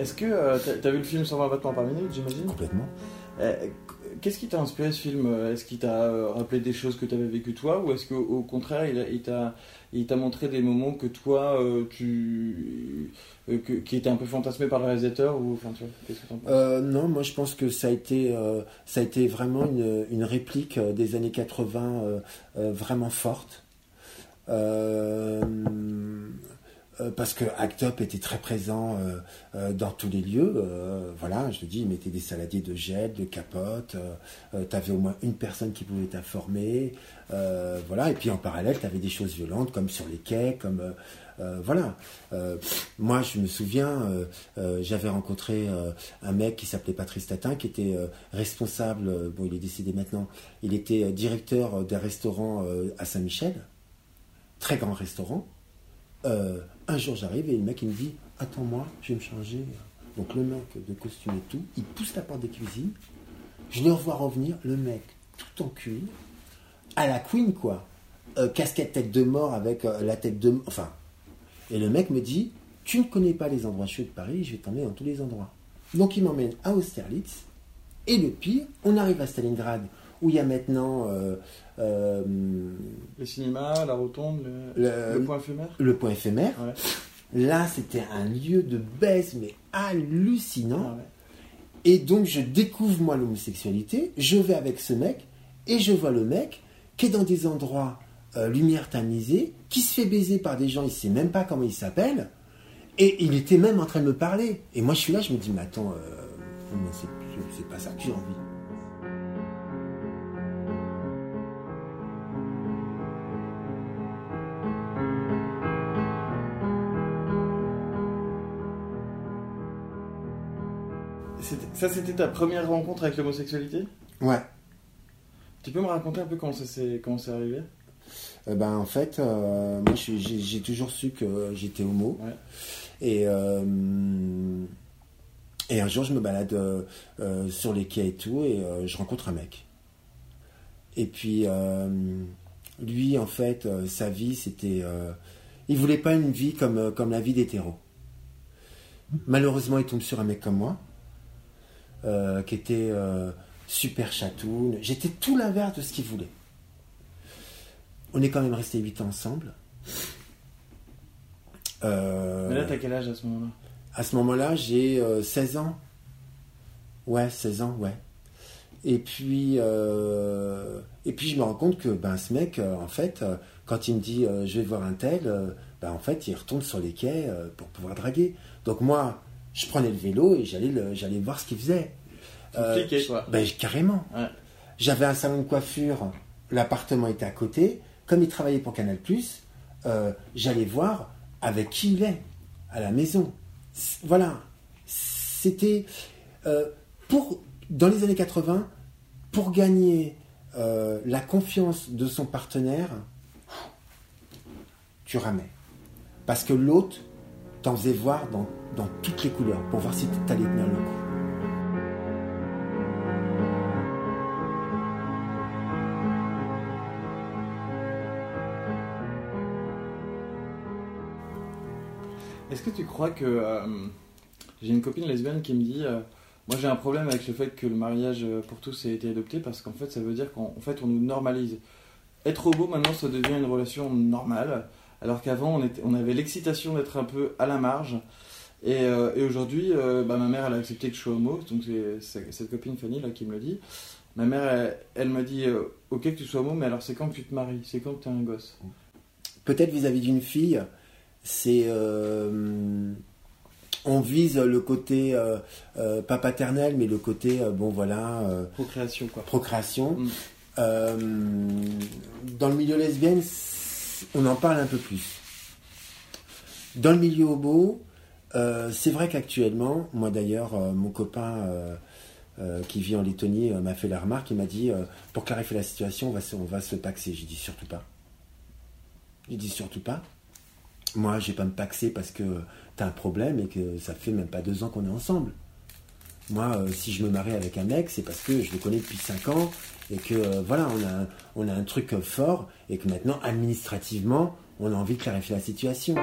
Est-ce que euh, t'as t'as vu le film 120 battements par minute, j'imagine? Complètement. Euh, Qu'est-ce qui t'a inspiré ce film? Est-ce qu'il t'a euh, rappelé des choses que tu avais vécues toi? Ou est-ce qu'au au contraire, il t'a montré des moments que toi, euh, tu. euh, que- qui étaient un peu fantasmés par le réalisateur ou, enfin, tu vois, qu'est-ce que t'en penses? Non, moi je pense que ça a été, ça a été vraiment une, une réplique des années 80 euh, euh, vraiment forte. Euh, parce que Act Up était très présent euh, euh, dans tous les lieux. euh, voilà, je te dis, ils mettaient des saladiers de gel, de capote. Euh, tu avais au moins une personne qui pouvait t'informer. euh, voilà, et puis en parallèle, tu avais des choses violentes comme sur les quais, comme euh, euh, voilà. Euh, moi, je me souviens, euh, euh, j'avais rencontré euh, un mec qui s'appelait Patrice Tatin, qui était euh, responsable. euh, bon, il est décédé maintenant. Il était euh, directeur euh, des restaurants euh, à Saint-Michel, très grand restaurant. Euh, un jour, j'arrive et le mec il me dit Attends-moi, je vais me changer. Donc le mec de costume et tout, il pousse la porte des cuisines. Je le revois revenir, le mec tout en cuir, à la Queen quoi. Euh, casquette tête de mort avec euh, la tête de. Enfin. Et le mec me dit Tu ne connais pas les endroits chauds de Paris, je vais t'emmener dans tous les endroits. Donc il m'emmène à Austerlitz. Et le pire, on arrive à Stalingrad, où il y a maintenant euh, euh, Le cinéma, la rotonde, le, le, le point éphémère le point éphémère. Ouais. Là, c'était un lieu de baisse, mais hallucinant. Ah ouais. Et donc, je découvre, moi, l'homosexualité. Je vais avec ce mec, et je vois le mec qui est dans des endroits euh, lumière tamisée, qui se fait baiser par des gens, il sait même pas comment il s'appelle. Et il était même en train de me parler. Et moi, je suis là, je me dis, mais attends, euh, c'est pas ça que j'ai envie. Ça, c'était ta première rencontre avec l'homosexualité? Ouais. Tu peux me raconter un peu comment ça s'est comment c'est arrivé? Euh, ben, en fait, euh, moi, j'ai j'ai toujours su que j'étais homo. Ouais. Et, euh, et un jour, je me balade sur les quais et tout, et je rencontre un mec. Et puis, lui, en fait, sa vie, c'était. il voulait pas une vie comme, comme la vie d'hétéro. Malheureusement, il tombe sur un mec comme moi, euh, qui était euh, super chatoun. J'étais tout l'inverse de ce qu'il voulait. On est quand même resté 8 ans ensemble. Euh, Mais là, t'as quel âge à ce moment-là? À ce moment-là, j'ai euh, 16 ans. Ouais, 16 ans, ouais. Et puis, et puis je me rends compte que ben, ce mec, en fait, quand il me dit je vais voir un tel, ben, en fait, il retourne sur les quais pour pouvoir draguer. Donc moi, je prenais le vélo et j'allais j'allais voir ce qu'il faisait. Euh, quoi. ben, carrément. Ouais. J'avais un salon de coiffure, l'appartement était à côté. Comme il travaillait pour Canal+, euh, j'allais voir avec qui il est à la maison. Voilà. C'était euh, pour dans les années 80 pour gagner euh, la confiance de son partenaire. Tu ramais parce que l'autre t'en faisait voir dans, dans toutes les couleurs pour voir si tu allais tenir le coup. Est-ce que tu crois que. euh, j'ai une copine lesbienne qui me dit euh, Moi j'ai un problème avec le fait que le mariage euh, pour tous ait été adopté parce qu'en fait ça veut dire qu'en en fait on nous normalise. Être homo maintenant ça devient une relation normale alors qu'avant on, on avait l'excitation d'être un peu à la marge. Et, euh, et aujourd'hui, euh, bah, ma mère elle a accepté que je sois homo, donc c'est cette copine Fanny là qui me le dit. Ma mère elle, elle m'a dit euh, Ok que tu sois homo, mais alors c'est quand que tu te maries? C'est quand que tu as un gosse? Peut-être vis-à-vis d'une fille, c'est on vise le côté pas paternel, mais le côté bon voilà Procréation quoi. procréation. Mm. Dans le milieu lesbienne, on en parle un peu plus. Dans le milieu homo, euh, c'est vrai qu'actuellement, moi d'ailleurs, euh, mon copain euh, qui vit en Lettonie m'a fait la remarque, il m'a dit pour clarifier la situation, on va se, on va se paxer. J'ai dit surtout pas. J'ai dit surtout pas. Moi, je vais pas me paxer parce que tu as un problème et que ça fait même pas deux ans qu'on est ensemble. Moi, si je me marie avec un mec, c'est parce que je le connais depuis 5 ans et que euh, voilà, on a, un- on a un truc fort et que maintenant, administrativement, on a envie de clarifier la situation.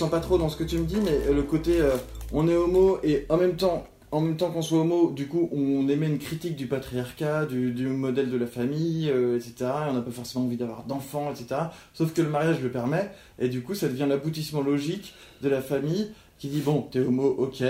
Ressens pas trop dans ce que tu me dis, mais le côté euh, on est homo et en même temps, en même temps qu'on soit homo, du coup, on émet une critique du patriarcat, du, du modèle de la famille, euh, etc. Et on n'a pas forcément envie d'avoir d'enfants, etc. Sauf que le mariage le permet, et du coup, ça devient l'aboutissement logique de la famille qui dit bon, t'es homo, ok,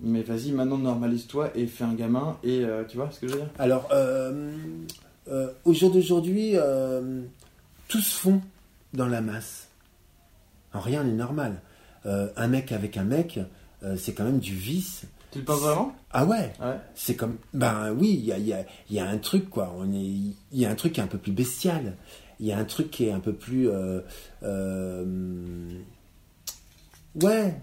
mais vas-y, maintenant normalise-toi et fais un gamin, et euh, tu vois ce que je veux dire? Alors, au jour d'aujourd'hui, tout se fond dans la masse. Rien n'est normal. Euh, un mec avec un mec, euh, c'est quand même du vice. Tu le penses vraiment? Ah ouais Ouais. C'est comme. Ben oui, il y a, il y a- il y a un truc, quoi. On est, il y a un truc qui est un peu plus bestial. Il y a un truc qui est un peu plus. euh, ouais.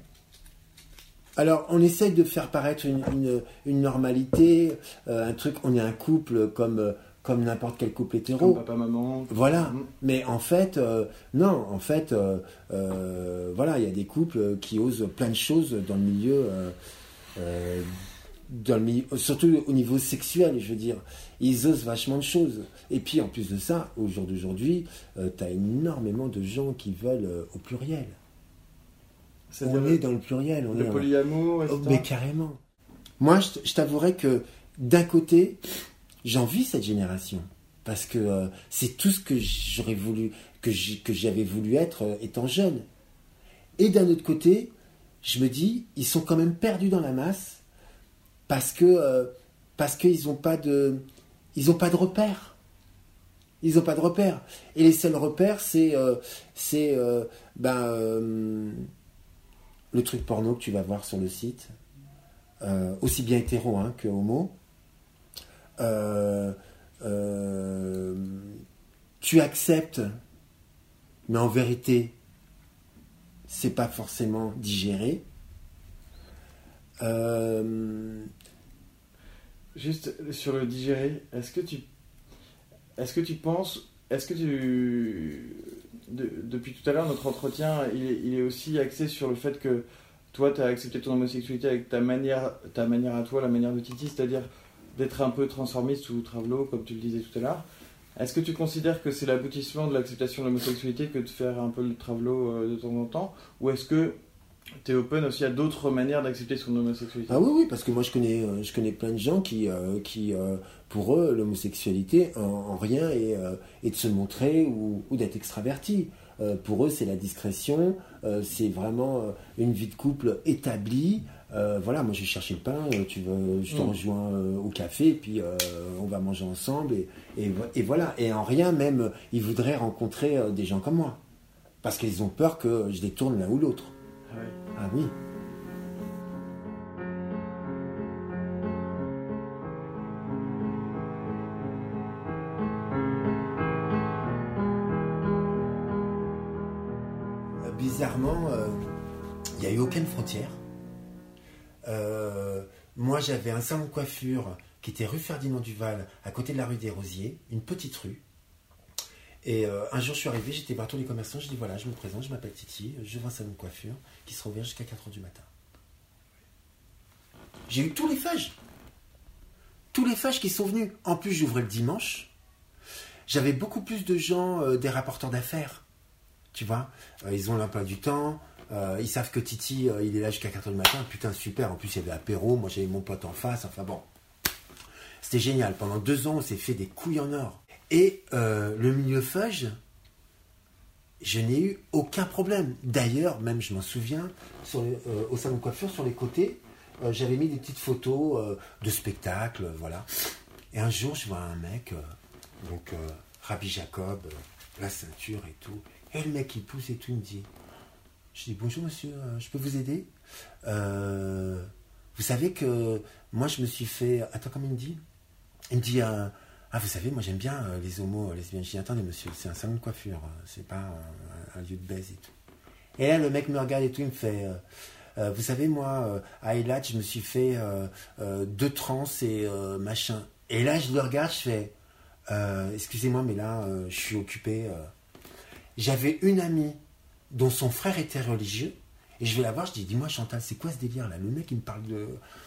Alors, on essaye de faire paraître une, une- une normalité, un truc. On est un couple comme, comme n'importe quel couple Comme hétéro. papa, maman. Voilà. Mm. Mais en fait, euh, non, en fait, euh, euh, voilà, il y a des couples qui osent plein de choses dans le milieu, dans le milieu, surtout au niveau sexuel, je veux dire. Ils osent vachement de choses. Et puis, en plus de ça, au jour d'aujourd'hui, tu as énormément de gens qui veulent au pluriel. On est dans le pluriel. On le polyamour, etc. Oh, mais carrément. Moi, je t'avouerais que d'un côté, j'envie cette génération parce que euh, c'est tout ce que j'aurais voulu, que j'avais voulu être euh, étant jeune. Et d'un autre côté, je me dis, ils sont quand même perdus dans la masse parce que euh, parce qu'ils n'ont pas de ils pas de repères. Ils n'ont pas de repères. Et les seuls repères, c'est c'est ben le truc porno que tu vas voir sur le site, aussi bien hétéro hein, que homo. Euh, euh, tu acceptes, mais en vérité, c'est pas forcément digéré. Euh, Juste sur le digérer, est-ce que tu, est-ce que tu penses, est-ce que tu, de- depuis tout à l'heure notre entretien, il est, il est aussi axé sur le fait que toi tu as accepté ton homosexualité avec ta manière, ta manière à toi, la manière de Titi, c'est-à-dire d'être un peu transformiste ou travelo, comme tu le disais tout à l'heure. Est-ce que tu considères que c'est l'aboutissement de l'acceptation de l'homosexualité que de faire un peu le travelo euh, de temps en temps, ou est-ce que tu es open aussi à d'autres manières d'accepter son homosexualité? Ah oui, oui, parce que moi je connais, euh, je connais plein de gens qui, euh, qui pour eux, l'homosexualité en, en rien est, euh, de se montrer ou, ou d'être extraverti. Pour eux, c'est la discrétion, c'est vraiment une vie de couple établie. Euh, voilà, moi j'ai cherché le pain, euh, tu veux, je te Mm. rejoins euh, au café, puis euh, on va manger ensemble, et, et, vo- et voilà. Et en rien, même, ils voudraient rencontrer des gens comme moi. Parce qu'ils ont peur que je détourne l'un ou l'autre. Ah. Ah oui. Bizarrement, il n'y a eu aucune frontière. Euh, moi, j'avais un salon de coiffure qui était rue Ferdinand Duval, à côté de la rue des Rosiers, une petite rue. Et euh, un jour, je suis arrivé, j'étais voir tous les commerçants, je dis voilà, je me présente, je m'appelle Titi, je vends un salon de coiffure qui sera ouvert jusqu'à 4h du matin. J'ai eu tous les fages. Tous les fages qui sont venus. En plus, j'ouvrais le dimanche. J'avais beaucoup plus de gens, euh, des rapporteurs d'affaires. Tu vois, ils ont l'emploi du temps. Euh, ils savent que Titi, euh, il est là jusqu'à 4h du matin. Putain, super. En plus, il y avait apéro. Moi, j'avais mon pote en face. Enfin bon. C'était génial. Pendant deux ans, on s'est fait des couilles en or. Et euh, le milieu je n'ai eu aucun problème. D'ailleurs, même je m'en souviens, au salon de coiffure, sur les côtés, j'avais mis des petites photos de spectacles, voilà. Et un jour, je vois un mec, donc Rabbi Jacob, la ceinture et tout. Et le mec, il pousse et tout, me dit, je dis bonjour monsieur, euh, je peux vous aider? Euh, Vous savez que moi, je me suis fait... Attends, comment il me dit? Il me dit, euh, ah vous savez, moi j'aime bien les homos, lesbiennes. Je dis, attendez monsieur, c'est un salon de coiffure, euh, c'est pas un, lieu de baise et tout. Et là, le mec me regarde et tout, il me fait... vous savez, moi, à Eilat, je me suis fait deux trans et machin. Et là, je le regarde, je fais... Excusez-moi, mais là, je suis occupé. J'avais une amie dont son frère était religieux. Et je vais la voir, je dis, dis-moi Chantal, c'est quoi ce délire là Le mec, il me parle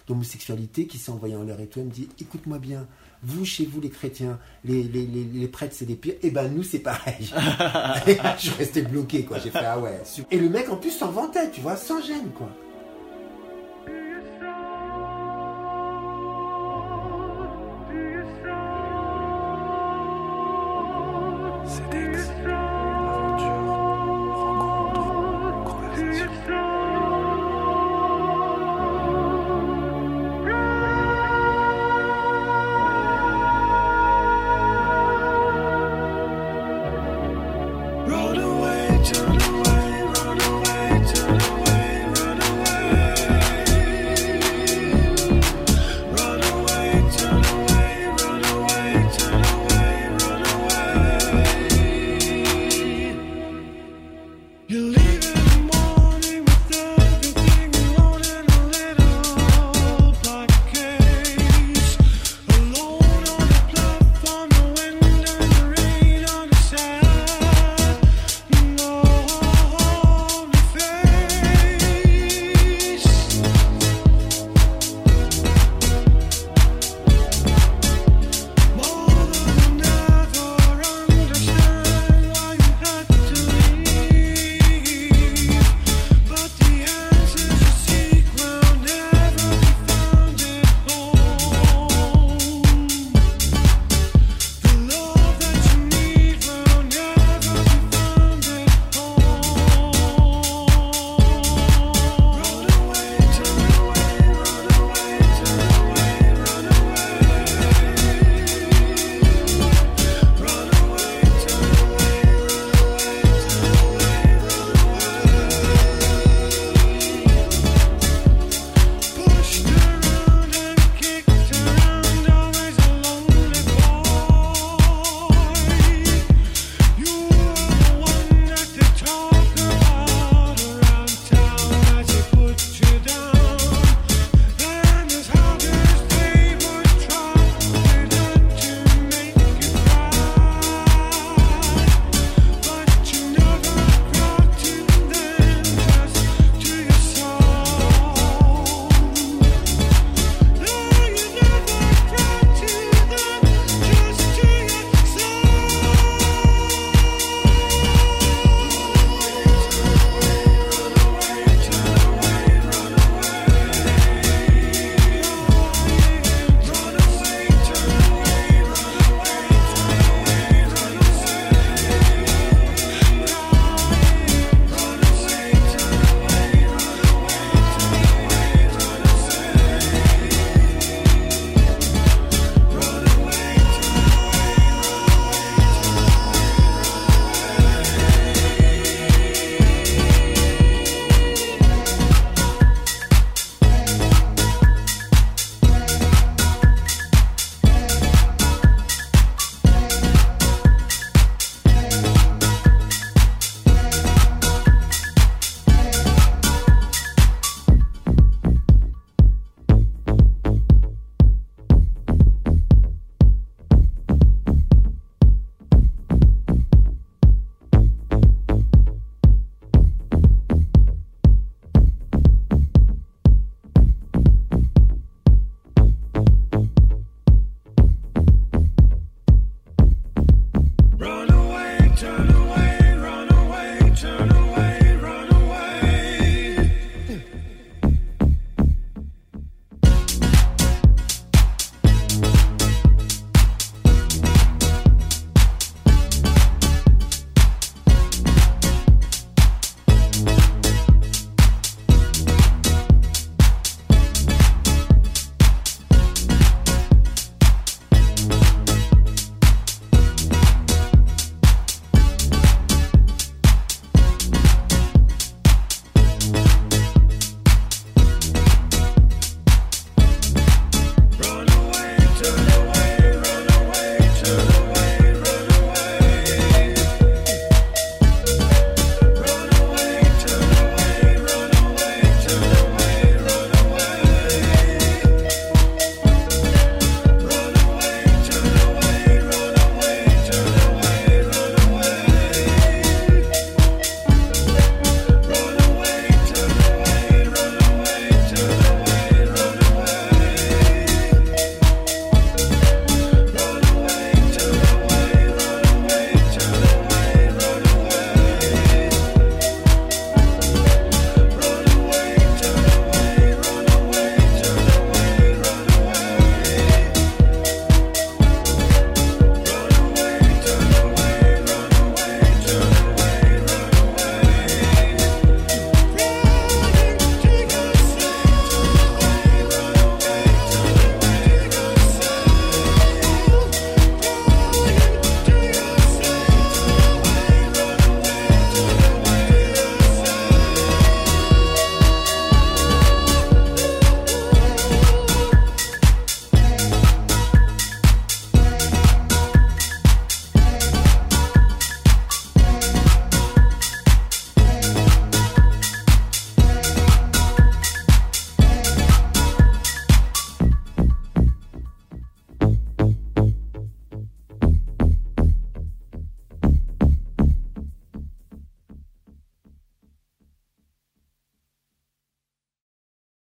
d'homosexualité, qui s'est envoyé en l'air et tout. Il me dit, écoute-moi bien, vous, chez vous, les chrétiens, les, les, les, prêtres, c'est des pires. Et eh ben, nous, c'est pareil. je resté bloqué, quoi. J'ai fait, ah ouais. Et le mec, en plus, s'en vantait, tu vois, sans gêne, quoi.